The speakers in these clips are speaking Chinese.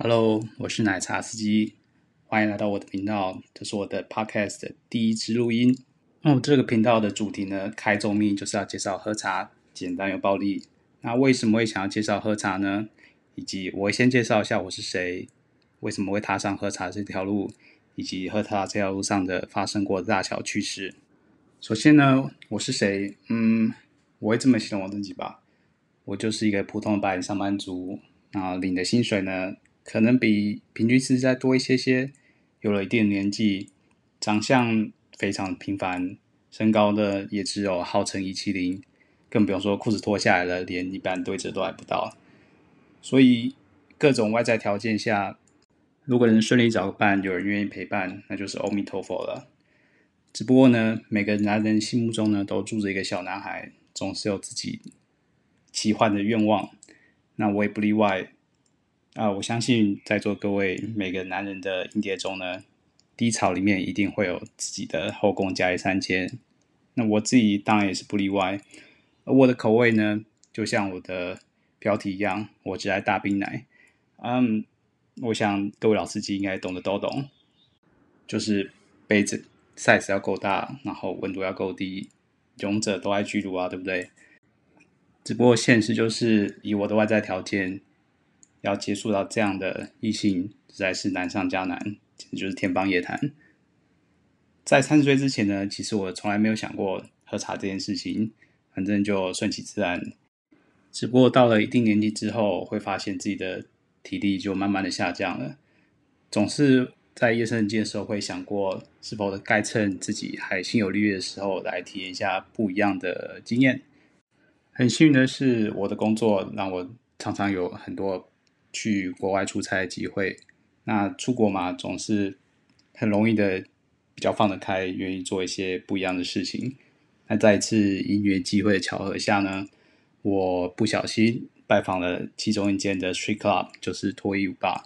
Hello，我是奶茶司机，欢迎来到我的频道。这是我的 Podcast 的第一支录音。那我这个频道的主题呢，开宗明义就是要介绍喝茶，简单又暴力。那为什么会想要介绍喝茶呢？以及我先介绍一下我是谁，为什么会踏上喝茶这条路，以及喝茶这条路上的发生过的大小趣事。首先呢，我是谁？嗯，我会这么形容我自己吧，我就是一个普通的白领上班族，然后领的薪水呢，可能比平均值再多一些些，有了一定年纪，长相非常平凡，身高的也只有号称一七零，更不用说裤子脱下来了，连一般对折都还不到。所以各种外在条件下，如果能顺利找个伴，有人愿意陪伴，那就是阿弥陀佛了。只不过呢，每个男人心目中呢，都住着一个小男孩，总是有自己奇幻的愿望。那我也不例外。啊，我相信在座各位每个男人的阴碟中呢，低潮里面一定会有自己的后宫佳丽三千。那我自己当然也是不例外。而我的口味呢，就像我的标题一样，我只爱大冰奶。嗯，我想各位老司机应该懂得都懂，就是杯子 size 要够大，然后温度要够低，勇者都爱巨乳啊，对不对？只不过现实就是以我的外在条件。要接触到这样的异性，实在是难上加难，简直就是天方夜谭。在三十岁之前呢，其实我从来没有想过喝茶这件事情，反正就顺其自然。只不过到了一定年纪之后，会发现自己的体力就慢慢的下降了。总是在夜深人静的时候，会想过是否该趁自己还心有余力的时候，来体验一下不一样的经验。很幸运的是，我的工作让我常常有很多。去国外出差的机会，那出国嘛，总是很容易的，比较放得开，愿意做一些不一样的事情。那在一次音乐机会的巧合下呢，我不小心拜访了其中一间的 Street Club，就是脱衣舞吧。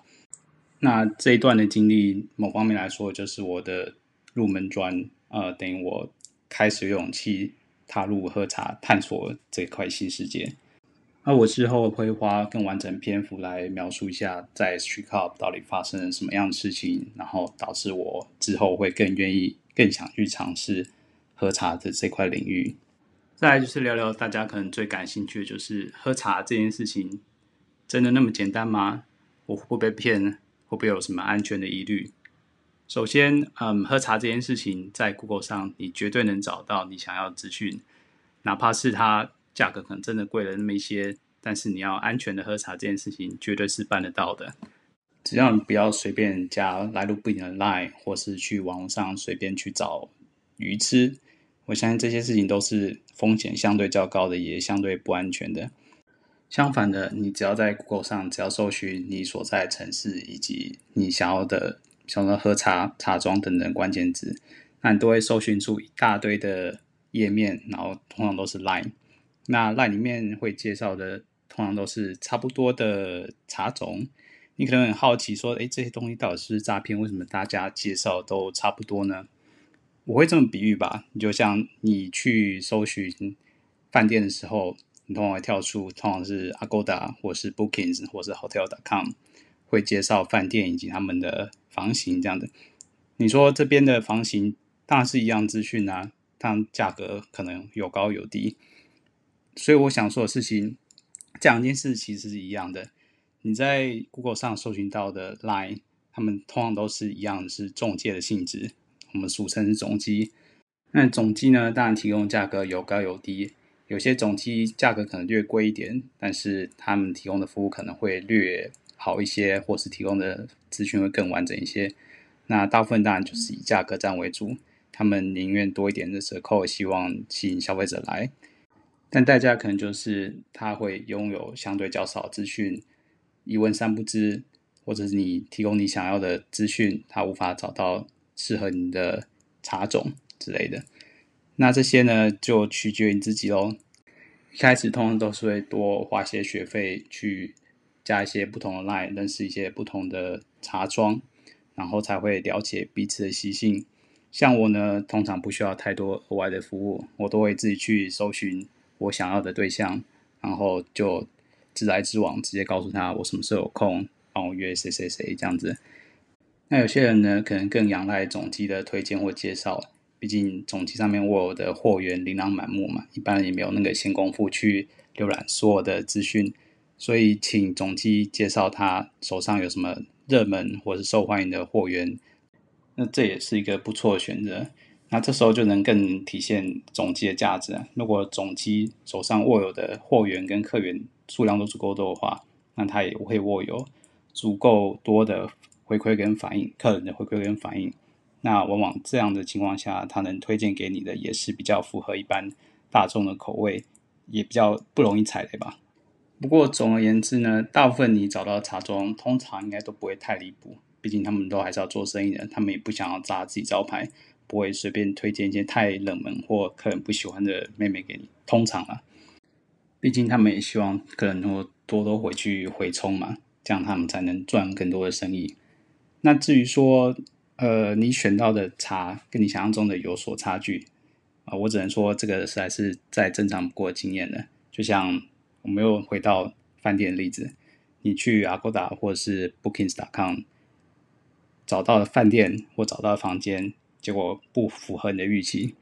那这一段的经历，某方面来说，就是我的入门砖，呃，等于我开始有勇气踏入喝茶，探索这块新世界。那我之后会花更完整篇幅来描述一下，在 Street Club 到底发生了什么样的事情，然后导致我之后会更愿意、更想去尝试喝茶的这块领域。再来就是聊聊大家可能最感兴趣的，就是喝茶这件事情，真的那么简单吗？我会不会被骗？会不会有什么安全的疑虑？首先，嗯，喝茶这件事情在 Google 上，你绝对能找到你想要的资讯，哪怕是它。价格可能真的贵了那么一些，但是你要安全的喝茶这件事情绝对是办得到的。只要你不要随便加来路不明的 Line，或是去网络上随便去找鱼吃，我相信这些事情都是风险相对较高的，也相对不安全的。相反的，你只要在 Google 上，只要搜寻你所在城市以及你想要的，想要喝茶、茶庄等等关键字，那你都会搜寻出一大堆的页面，然后通常都是 Line。那 LINE 里面会介绍的，通常都是差不多的茶种。你可能很好奇说，诶，这些东西到底是诈骗？为什么大家介绍都差不多呢？我会这么比喻吧，你就像你去搜寻饭店的时候，你通常会跳出，通常是 Agoda 或是 Bookings 或是 Hotel.com 会介绍饭店以及他们的房型这样的。你说这边的房型当然是一样资讯啊，但价格可能有高有低。所以我想说的事情，这两件事其实是一样的。你在 Google 上搜寻到的 Line，他们通常都是一样，是中介的性质，我们俗称是总机。那总机呢，当然提供价格有高有低，有些总机价格可能略贵一点，但是他们提供的服务可能会略好一些，或是提供的资讯会更完整一些。那大部分当然就是以价格战为主，他们宁愿多一点的折扣，希望吸引消费者来。但代价可能就是他会拥有相对较少资讯，一问三不知，或者是你提供你想要的资讯，他无法找到适合你的茶种之类的。那这些呢，就取决于你自己喽。一开始通常都是会多花些学费去加一些不同的 line，认识一些不同的茶庄，然后才会了解彼此的习性。像我呢，通常不需要太多额外的服务，我都会自己去搜寻。我想要的对象，然后就直来直往，直接告诉他我什么时候有空，帮我约谁谁谁这样子。那有些人呢，可能更仰赖总机的推荐或介绍，毕竟总机上面我的货源琳琅满目嘛，一般也没有那个闲工夫去浏览所有的资讯，所以请总机介绍他手上有什么热门或是受欢迎的货源，那这也是一个不错的选择。那这时候就能更体现总机的价值。如果总机手上握有的货源跟客源数量都足够多的话，那他也会握有足够多的回馈跟反应，客人的回馈跟反应。那往往这样的情况下，他能推荐给你的也是比较符合一般大众的口味，也比较不容易踩雷吧。不过总而言之呢，大部分你找到的茶庄通常应该都不会太离谱，毕竟他们都还是要做生意的，他们也不想要砸自己招牌。不会随便推荐一些太冷门或客人不喜欢的妹妹给你。通常啊，毕竟他们也希望客人能够多多回去回冲嘛，这样他们才能赚更多的生意。那至于说，呃，你选到的茶跟你想象中的有所差距啊，我只能说这个实在是再正常不过的经验了。就像我们又回到饭店的例子，你去 Agoda 或者是 Bookings.com 找到的饭店或找到的房间。结果不符合你的预期，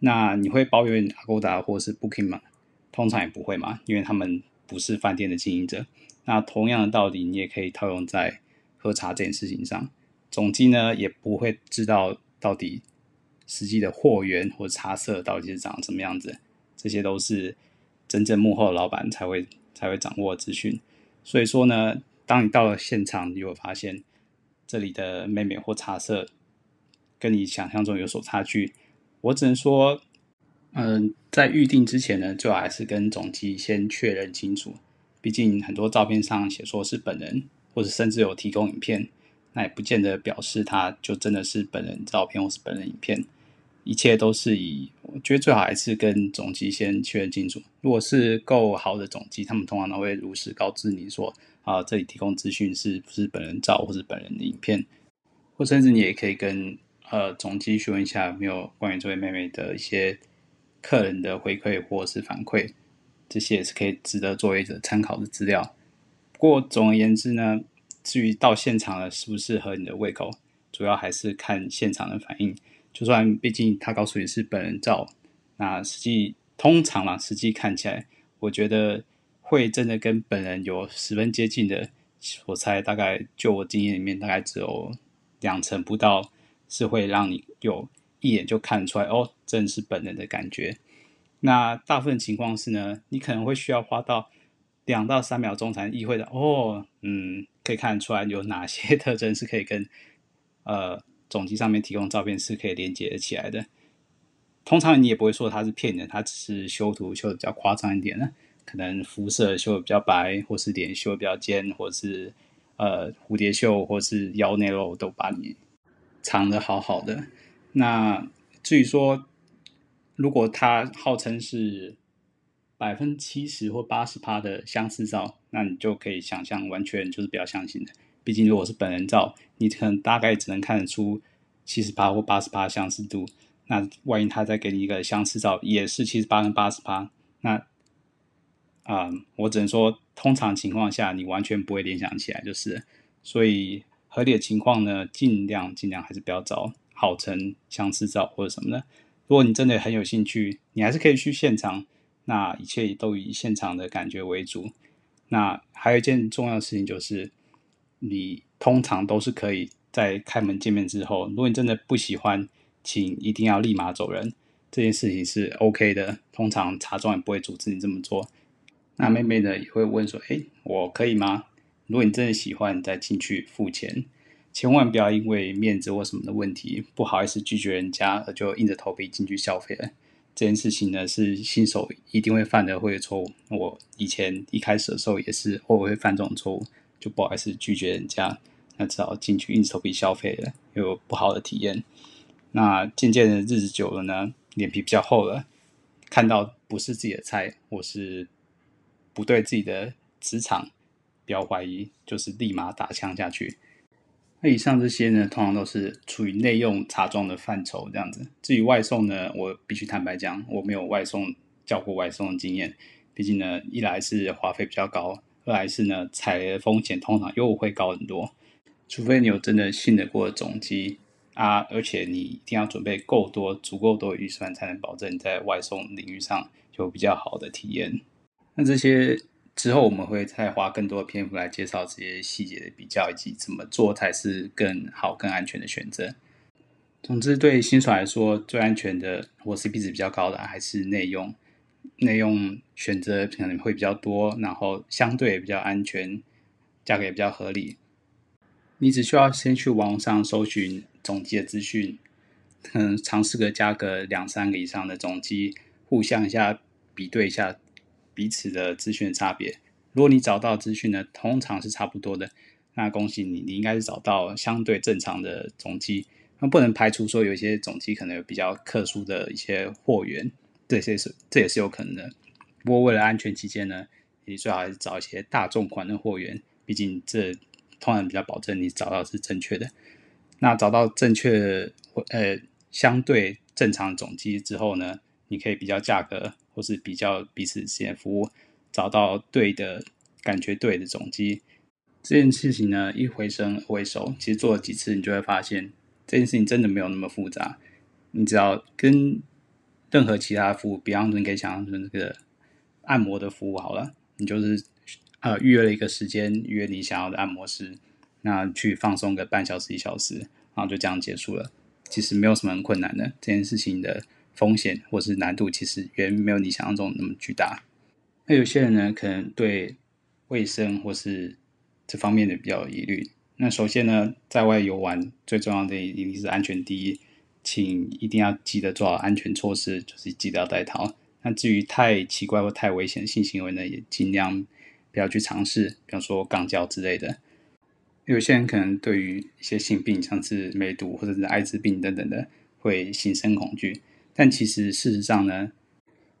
那你会抱怨 Agoda 或是 Booking 吗？通常也不会嘛，因为他们不是饭店的经营者。那同样的道理，你也可以套用在喝茶这件事情上。总机呢，也不会知道到底实际的货源或茶色到底是长什么样子，这些都是真正幕后的老板才会才会掌握资讯。所以说呢，当你到了现场，你会发现这里的妹妹或茶色。跟你想象中有所差距，我只能说，嗯、在预定之前呢，最好还是跟总机先确认清楚。毕竟很多照片上写说是本人，或者甚至有提供影片，那也不见得表示他就真的是本人照片或是本人影片。一切都是以，我觉得最好还是跟总机先确认清楚。如果是够好的总机，他们通常都会如实告知你说，啊，这里提供资讯是不是本人照或是本人的影片，或甚至你也可以跟。呃，总机询问一下有没有关于这位妹妹的一些客人的回馈或是反馈，这些也是可以值得作为一个参考的资料。不过总而言之呢，至于到现场了适不适合你的胃口，主要还是看现场的反应。就算毕竟他告诉你是本人照，那实际通常啦，实际看起来，我觉得会真的跟本人有十分接近的，我猜大概就我经验里面，大概只有两成不到。是会让你有一眼就看出来哦，真是本人的感觉。那大部分情况是呢，你可能会需要花到两到三秒钟才意会的哦，嗯，可以看出来有哪些特征是可以跟呃总机上面提供照片是可以连接起来的。通常你也不会说他是骗人，他只是修图修的比较夸张一点呢，可能肤色修的比较白，或是脸修的比较尖，或是呃蝴蝶袖，或是腰内肉都把你。藏得好好的，那至于说，如果它号称是百分之七十或八十趴的相似照，那你就可以想象，完全就是不要相信的。毕竟如果是本人照，你可能大概只能看得出七十趴或八十趴相似度。那万一他再给你一个相似照，也是七十八跟八十趴，那啊、我只能说，通常情况下你完全不会联想起来，就是所以。合理的情况呢，尽量尽量还是不要找好成相似照或者什么的。如果你真的很有兴趣，你还是可以去现场。那一切都以现场的感觉为主。那还有一件重要的事情就是，你通常都是可以在开门见面之后，如果你真的不喜欢，请一定要立马走人。这件事情是 OK 的，通常茶庄也不会阻止你这么做。那妹妹呢也会问说：“诶，我可以吗？”如果你真的喜欢，再进去付钱，千万不要因为面子或什么的问题，不好意思拒绝人家，而就硬着头皮进去消费了。这件事情呢，是新手一定会犯的会错误。我以前一开始的时候也是偶尔会犯这种错误，就不好意思拒绝人家，那只好进去硬着头皮消费了，有不好的体验。那渐渐的日子久了呢，脸皮比较厚了，看到不是自己的菜，或是不对自己的磁场。不要怀疑，就是立马打枪下去。那以上这些呢，通常都是处于内用茶庄的范畴这样子。至于外送呢，我必须坦白讲，我没有外送叫过外送的经验。毕竟呢，一来是花费比较高，二来是呢，踩雷的风险通常又会高很多，除非你有真的信得过的总机啊，而且你一定要准备够多、足够多的预算，才能保证在外送领域上有比较好的体验。那这些之后我们会再花更多的篇幅来介绍这些细节的比较，以及怎么做才是更好、更安全的选择。总之，对新手来说，最安全的或 CP 值比较高的还是内用。内用选择可能会比较多，然后相对也比较安全，价格也比较合理。你只需要先去网上搜寻总机的资讯，嗯尝试个加个两三个以上的总机，互相一下比对一下彼此的资讯差别。如果你找到资讯呢，通常是差不多的，那恭喜你，你应该是找到相对正常的总机。那不能排除说有一些总机可能有比较特殊的一些货源，这些是这也是有可能的。不过为了安全起见呢，你最好还是找一些大众款的货源，毕竟这通常比较保证你找到是正确的。那找到正确呃相对正常总机之后呢，你可以比较价格，或是比较彼此之间服务，找到对的感觉对的总机。这件事情呢，一回生二回熟，其实做了几次，你就会发现。这件事情真的没有那么复杂，你只要跟任何其他服务，比方说你可以想象成这个按摩的服务好了，你就是呃预约了一个时间，约你想要的按摩师，那去放松个半小时一小时，然后就这样结束了。其实没有什么很困难的，这件事情的风险或是难度其实远没有你想象中那么巨大。那有些人呢，可能对卫生或是这方面的比较有疑虑。那首先呢，在外游玩最重要的一定是安全第一，请一定要记得做好安全措施，就是记得要带套。那至于太奇怪或太危险的性行为呢，也尽量不要去尝试，比方说肛交之类的。有些人可能对于一些性病，像是梅毒或者是艾滋病等等的，会心生恐惧。但其实事实上呢，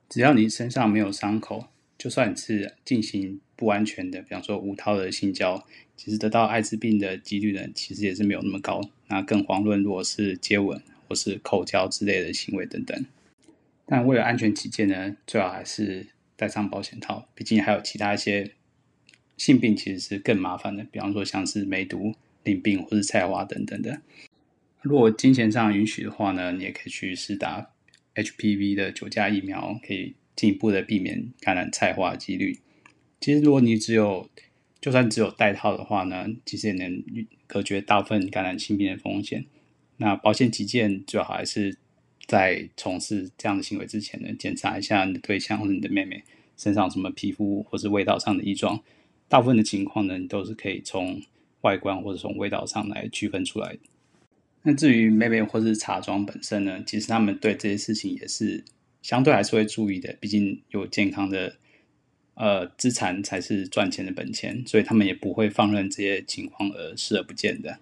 只要你身上没有伤口，就算你是进行不安全的，比方说无套的性交。其实得到艾滋病的几率呢，其实也是没有那么高。那更遑论如果是接吻或是口交之类的行为等等。但为了安全起见呢，最好还是带上保险套。毕竟还有其他一些性病其实是更麻烦的，比方说像是梅毒、淋病或是菜花等等的。如果金钱上允许的话呢，你也可以去施打 HPV 的九价疫苗，可以进一步的避免感染菜花几率。其实如果你只有就算只有带套的话呢，其实也能隔绝大部分感染性病的风险。那保险起见，最好还是在从事这样的行为之前呢，检查一下你的对象或者你的妹妹身上什么皮肤或是味道上的异状。大部分的情况呢，你都是可以从外观或者从味道上来区分出来的。那至于妹妹或是茶庄本身呢，其实他们对这些事情也是相对还是会注意的，毕竟有健康的。呃，资产才是赚钱的本钱，所以他们也不会放任这些情况而视而不见的。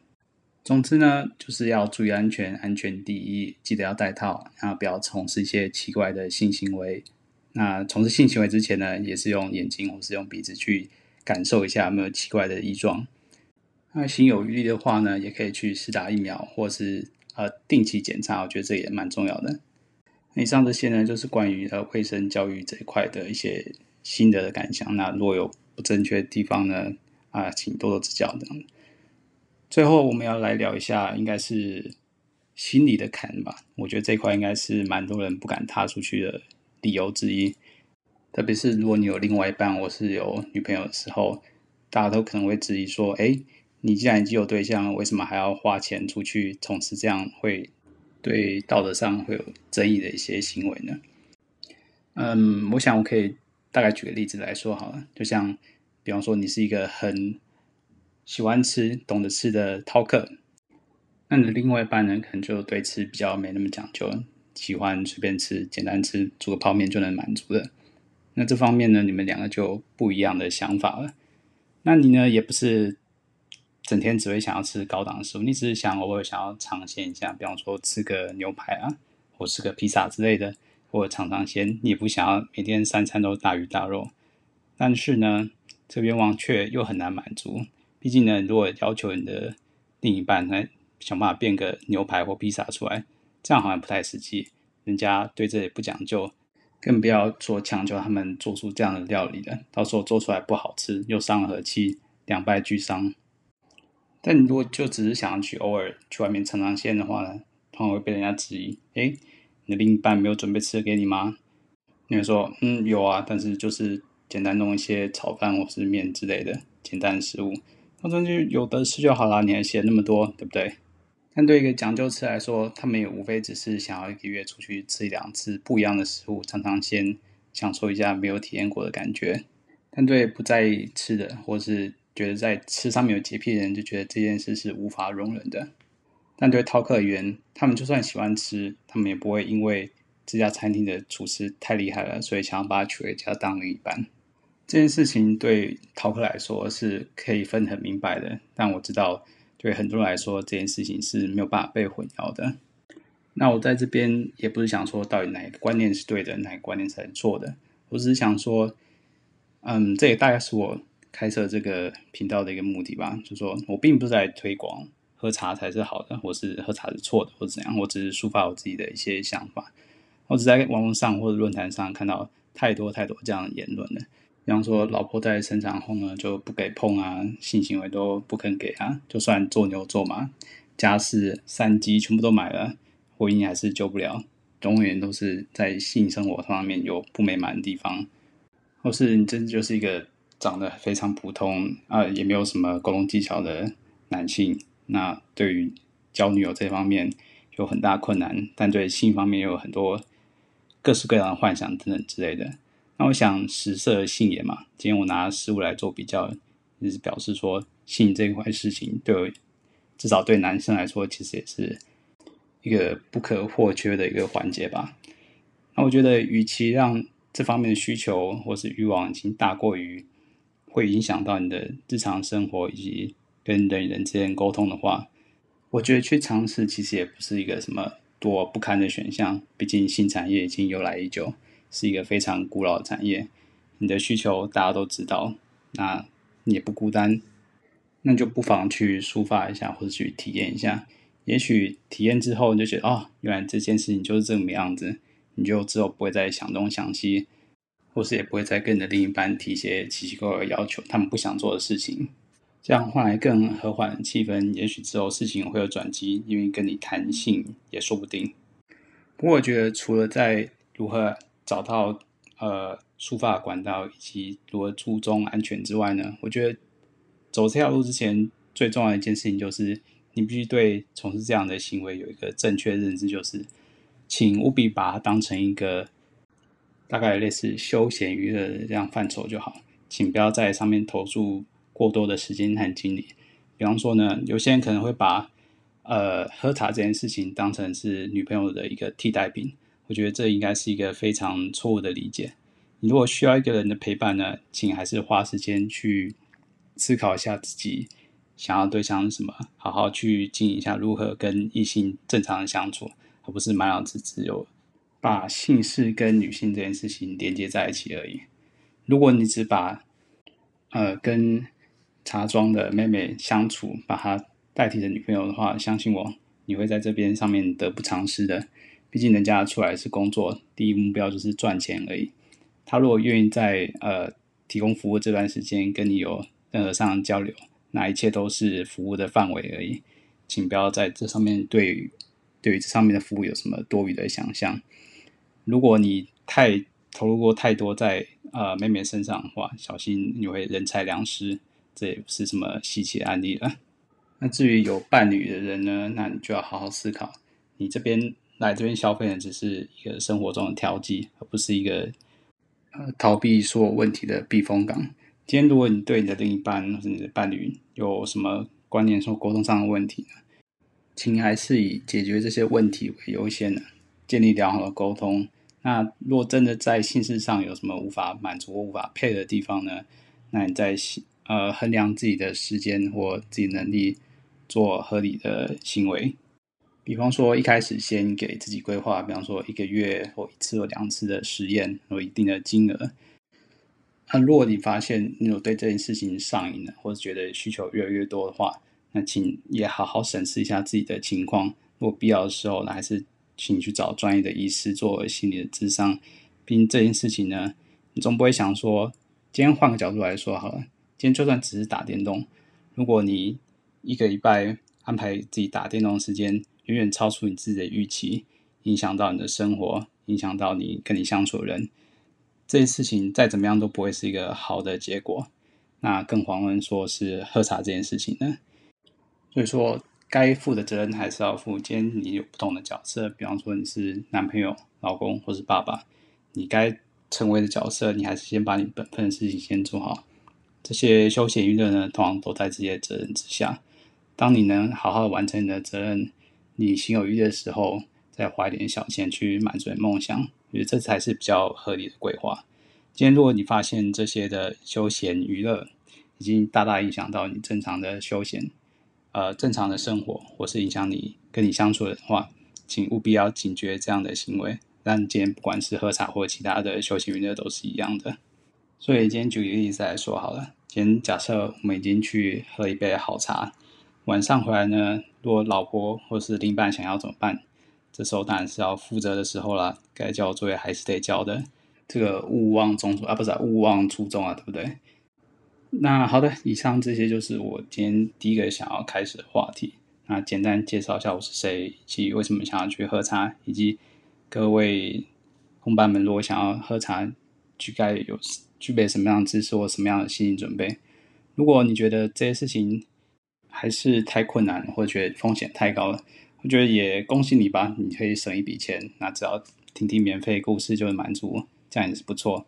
总之呢，就是要注意安全，安全第一，记得要带套，然后不要从事一些奇怪的性行为。那从事性行为之前呢，也是用眼睛或是用鼻子去感受一下有没有奇怪的异状。那心有余力的话呢，也可以去施打疫苗，或是呃定期检查，我觉得这也蛮重要的。以上这些呢，就是关于呃卫生教育这一块的一些。心得的感想，那如果有不正确的地方呢，啊，请多多指教这样。最后，我们要来聊一下，应该是心理的坎吧。我觉得这块应该是蛮多人不敢踏出去的理由之一。特别是如果你有另外一半，或是有女朋友的时候，大家都可能会质疑说：“哎，你既然已经有对象，为什么还要花钱出去从事这样会对道德上会有争议的一些行为呢？”嗯，我想我可以。大概举个例子来说好了，就像，比方说你是一个很喜欢吃、懂得吃的饕客，那你的另外一半呢，可能就对吃比较没那么讲究，喜欢随便吃、简单吃，煮个泡面就能满足的。那这方面呢，你们两个就不一样的想法了。那你呢，也不是整天只会想要吃高档的食物，你只是想偶尔想要尝鲜一下，比方说吃个牛排啊，或吃个披萨之类的。或者尝尝鲜，你也不想要每天三餐都大鱼大肉，但是呢，这愿望却又很难满足。毕竟呢，如果要求你的另一半来想办法变个牛排或披萨出来，这样好像不太实际。人家对这也不讲究，更不要说强求他们做出这样的料理了，到时候做出来不好吃，又伤了和气，两败俱伤。但你如果就只是想要去偶尔去外面尝尝鲜的话呢，通常会被人家质疑：诶，你的另一半没有准备吃的给你吗？你会说：嗯，有啊，但是就是简单弄一些炒饭或是面之类的简单的食物，反正就有的吃就好啦，你还写那么多，对不对？但对一个讲究吃来说，他们也无非只是想要一个月出去吃一两次不一样的食物，尝尝鲜，享受一下没有体验过的感觉。但对不在意吃的，或是觉得在吃上面有洁癖的人，就觉得这件事是无法容忍的。但对饕客而言，他们就算喜欢吃，他们也不会因为这家餐厅的厨师太厉害了，所以想要把他娶回家当另一半。这件事情对饕客来说是可以分很明白的，但我知道。对很多人来说，这件事情是没有办法被混淆的。那我在这边也不是想说到底哪个观念是对的，哪个观念才是错的。我只是想说，嗯，这也大概是我开设这个频道的一个目的吧。就说我并不是在推广喝茶才是好的，或是喝茶是错的，或怎样。我只是抒发我自己的一些想法。我只在网络上或者论坛上看到太多太多这样的言论了。比方说，老婆在生产后呢，就不给碰啊，性行为都不肯给啊，就算做牛做马，家事、三机全部都买了，婚姻还是救不了，永远都是在性生活方面有不美满的地方，或是你真的就是一个长得非常普通啊，也没有什么沟通技巧的男性，那对于交女友这方面有很大困难，但对性方面又有很多各式各样的幻想等等之类的。那我想，食色性也嘛。今天我拿食物来做比较，就是表示说，性这一块事情，对，至少对男生来说，其实也是一个不可或缺的一个环节吧。那我觉得，与其让这方面的需求或是欲望已经大过于会影响到你的日常生活以及跟人与人之间沟通的话，我觉得去尝试其实也不是一个什么多不堪的选项。毕竟，性产业已经由来已久。是一个非常古老的产业，你的需求大家都知道，那你也不孤单，那就不妨去抒发一下，或者去体验一下。也许体验之后，你就觉得哦，原来这件事情就是这么样子，你就之后不会再想东想西，或是也不会再跟你的另一半提一些奇奇怪怪的要求，他们不想做的事情，这样换来更和缓的气氛。也许之后事情会有转机，因为跟你谈性也说不定。不过我觉得，除了在如何找到呃抒发管道以及如何注重安全之外呢，我觉得走这条路之前最重要的一件事情就是你必须对从事这样的行为有一个正确认知，就是请务必把它当成一个大概类似休闲娱乐这样范畴就好，请不要在上面投注过多的时间和精力。比方说呢，有些人可能会把呃喝茶这件事情当成是女朋友的一个替代品。我觉得这应该是一个非常错误的理解。你如果需要一个人的陪伴呢，请还是花时间去思考一下自己想要对象是什么，好好去经营一下如何跟异性正常的相处，而不是满脑子只有把姓氏跟女性这件事情连接在一起而已。如果你只把呃跟茶庄的妹妹相处，把她代替成女朋友的话，相信我，你会在这边上面得不偿失的。毕竟人家出来是工作，第一目标就是赚钱而已。他如果愿意在呃提供服务这段时间跟你有任何上的交流，那一切都是服务的范围而已。请不要在这上面对对于这上面的服务有什么多余的想象。如果你太投入过太多在呃妹妹身上的话，小心你会人财两失。这也不是什么稀奇的案例了。那至于有伴侣的人呢，那你就要好好思考，你这边。来这边消费的只是一个生活中的调剂，而不是一个呃逃避所有问题的避风港。今天如果你对你的另一半或者你的伴侣有什么观念或沟通上的问题，请还是以解决这些问题为优先的，建立良好的沟通。那若真的在性事上有什么无法满足或无法配的地方呢，那你在呃衡量自己的时间或自己能力，做合理的行为。比方说，一开始先给自己规划，比方说一个月或一次或两次的实验，有一定的金额。那如果你发现你有对这件事情上瘾了，或者觉得需求越来越多的话，那请也好好审视一下自己的情况。如果必要的时候，那还是请去找专业的医师做心理的咨商，毕竟这件事情呢，你总不会想说，今天换个角度来说好了，今天就算只是打电动，如果你一个礼拜安排自己打电动的时间远远超出你自己的预期，影响到你的生活，影响到你跟你相处的人，这件事情再怎么样都不会是一个好的结果。那更遑论说是喝茶这件事情呢？所以说，该负的责任还是要负。今天你有不同的角色，比方说你是男朋友、老公或是爸爸，你该成为的角色，你还是先把你本分的事情先做好。这些休闲娱乐呢，通常都在这些责任之下。当你能好好完成你的责任，你心有余的时候，再花一点小钱去满足你梦想，我觉得这才是比较合理的规划。今天如果你发现这些的休闲娱乐已经大大影响到你正常的休闲，呃，正常的生活，或是影响你跟你相处的话，请务必要警觉这样的行为。但今天不管是喝茶或其他的休闲娱乐都是一样的。所以今天举个例子来说好了，今天假设我们已经去喝一杯好茶，晚上回来呢，如果老婆或是另一半想要怎么办？这时候当然是要负责的时候啦，该交作业还是得交的。这个勿忘中啊，不是，勿忘初衷啊，对不对？那好的，以上这些就是我今天第一个想要开始的话题。那简单介绍一下我是谁，以及为什么想要去喝茶，以及各位同伴们如果想要喝茶，具该有具备什么样的知识或什么样的心理准备。如果你觉得这些事情还是太困难，或者觉得风险太高了，我觉得也恭喜你吧，你可以省一笔钱。那只要听听免费故事就会满足。这样也是不错。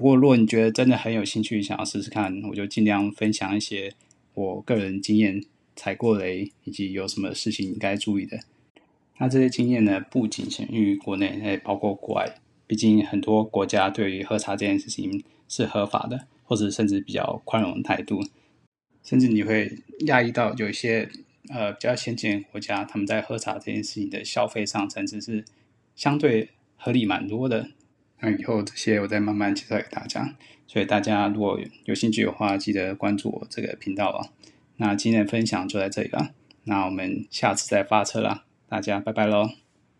不过，如果你觉得真的很有兴趣，想要试试看，我就尽量分享一些我个人经验、踩过雷以及有什么事情应该注意的。那这些经验呢，不仅限于国内，也包括国外。毕竟很多国家对于喝茶这件事情是合法的，或者甚至比较宽容的态度。甚至你会讶异到，有一些呃比较先进的国家，他们在喝茶这件事情的消费上，甚至是相对合理蛮多的。那以后这些我再慢慢介绍给大家，所以大家如果有兴趣的话，记得关注我这个频道啊。那今天的分享就在这里了，那我们下次再发车啦，大家拜拜喽。